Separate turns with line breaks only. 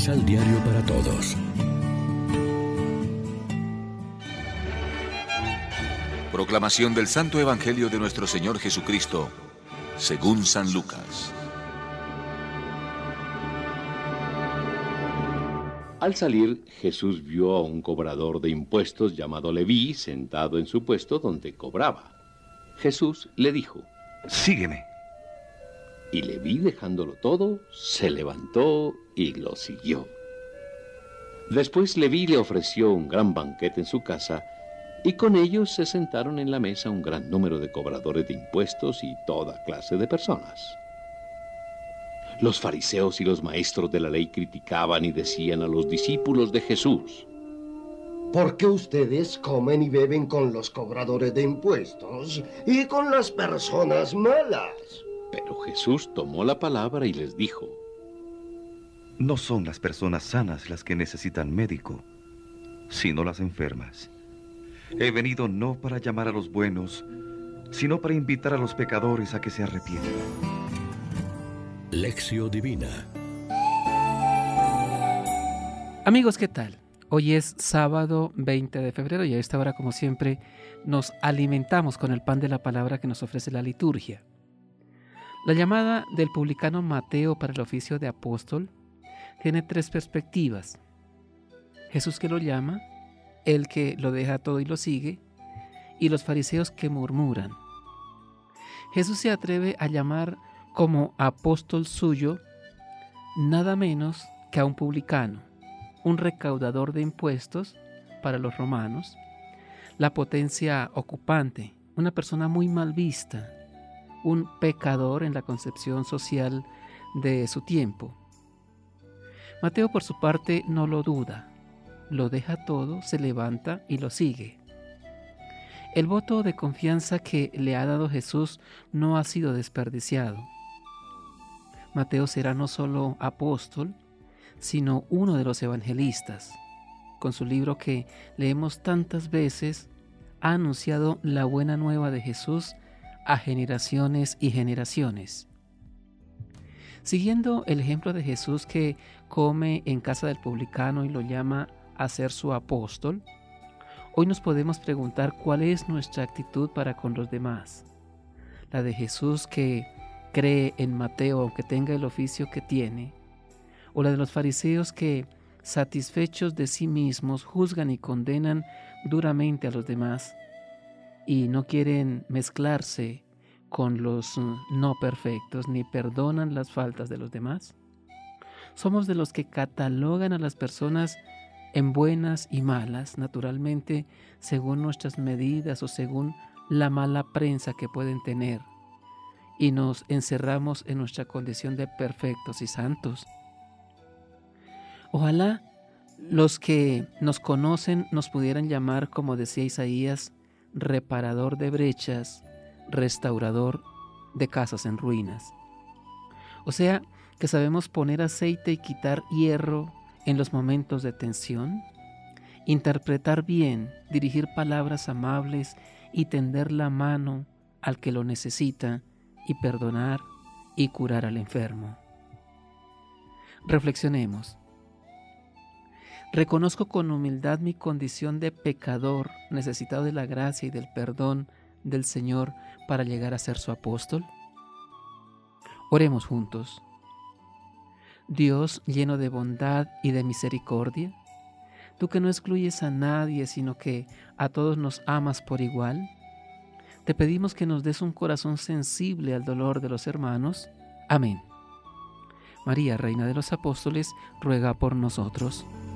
Misal Diario para Todos.
Proclamación del Santo Evangelio de nuestro Señor Jesucristo, según San Lucas.
Al salir, Jesús vio a un cobrador de impuestos llamado Leví sentado en su puesto donde cobraba. Jesús le dijo,
Sígueme.
Y Leví, dejándolo todo, se levantó y lo siguió. Después Leví le ofreció un gran banquete en su casa, y con ellos se sentaron en la mesa un gran número de cobradores de impuestos y toda clase de personas. Los fariseos y los maestros de la ley criticaban y decían a los discípulos de Jesús,
¿Por qué ustedes comen y beben con los cobradores de impuestos y con las personas malas?
Jesús tomó la palabra y les dijo,
No son las personas sanas las que necesitan médico, sino las enfermas. He venido no para llamar a los buenos, sino para invitar a los pecadores a que se arrepientan.
Lección Divina.
Amigos, ¿qué tal? Hoy es sábado 20 de febrero y a esta hora, como siempre, nos alimentamos con el pan de la palabra que nos ofrece la liturgia. La llamada del publicano Mateo para el oficio de apóstol tiene tres perspectivas. Jesús que lo llama, el que lo deja todo y lo sigue, y los fariseos que murmuran. Jesús se atreve a llamar como apóstol suyo nada menos que a un publicano, un recaudador de impuestos para los romanos, la potencia ocupante, una persona muy mal vista, un pecador en la concepción social de su tiempo. Mateo por su parte no lo duda, lo deja todo, se levanta y lo sigue. El voto de confianza que le ha dado Jesús no ha sido desperdiciado. Mateo será no solo apóstol, sino uno de los evangelistas. Con su libro que leemos tantas veces, ha anunciado la buena nueva de Jesús a generaciones y generaciones. Siguiendo el ejemplo de Jesús que come en casa del publicano y lo llama a ser su apóstol, hoy nos podemos preguntar cuál es nuestra actitud para con los demás. La de Jesús que cree en Mateo aunque tenga el oficio que tiene, o la de los fariseos que, satisfechos de sí mismos, juzgan y condenan duramente a los demás y no quieren mezclarse con los no perfectos ni perdonan las faltas de los demás? Somos de los que catalogan a las personas en buenas y malas, naturalmente, según nuestras medidas o según la mala prensa que pueden tener, y nos encerramos en nuestra condición de perfectos y santos. Ojalá los que nos conocen nos pudieran llamar, como decía Isaías, reparador de brechas, restaurador de casas en ruinas. O sea, que sabemos poner aceite y quitar hierro en los momentos de tensión, interpretar bien, dirigir palabras amables y tender la mano al que lo necesita y perdonar y curar al enfermo. Reflexionemos. Reconozco con humildad mi condición de pecador, necesitado de la gracia y del perdón del Señor para llegar a ser su apóstol. Oremos juntos. Dios lleno de bondad y de misericordia, tú que no excluyes a nadie, sino que a todos nos amas por igual, te pedimos que nos des un corazón sensible al dolor de los hermanos. Amén. María, Reina de los Apóstoles, ruega por nosotros.